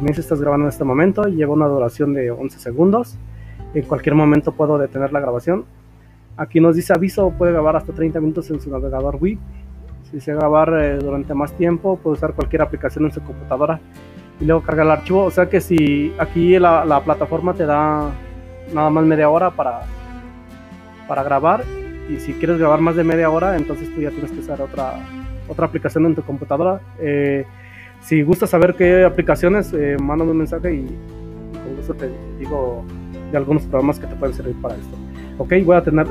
Me dice estás grabando en este momento lleva una duración de 11 segundos. En cualquier momento puedo detener la grabación. Aquí nos dice aviso, puede grabar hasta 30 minutos en su navegador web. Si desea grabar eh, durante más tiempo, puede usar cualquier aplicación en su computadora y luego cargar el archivo. O sea que si aquí la, la plataforma te da nada más media hora para, para grabar y si quieres grabar más de media hora, entonces tú ya tienes que usar otra, otra aplicación en tu computadora. Eh, si gustas saber qué aplicaciones, eh, mándame un mensaje y con gusto te digo de algunos programas que te pueden servir para esto. Ok, voy a tener,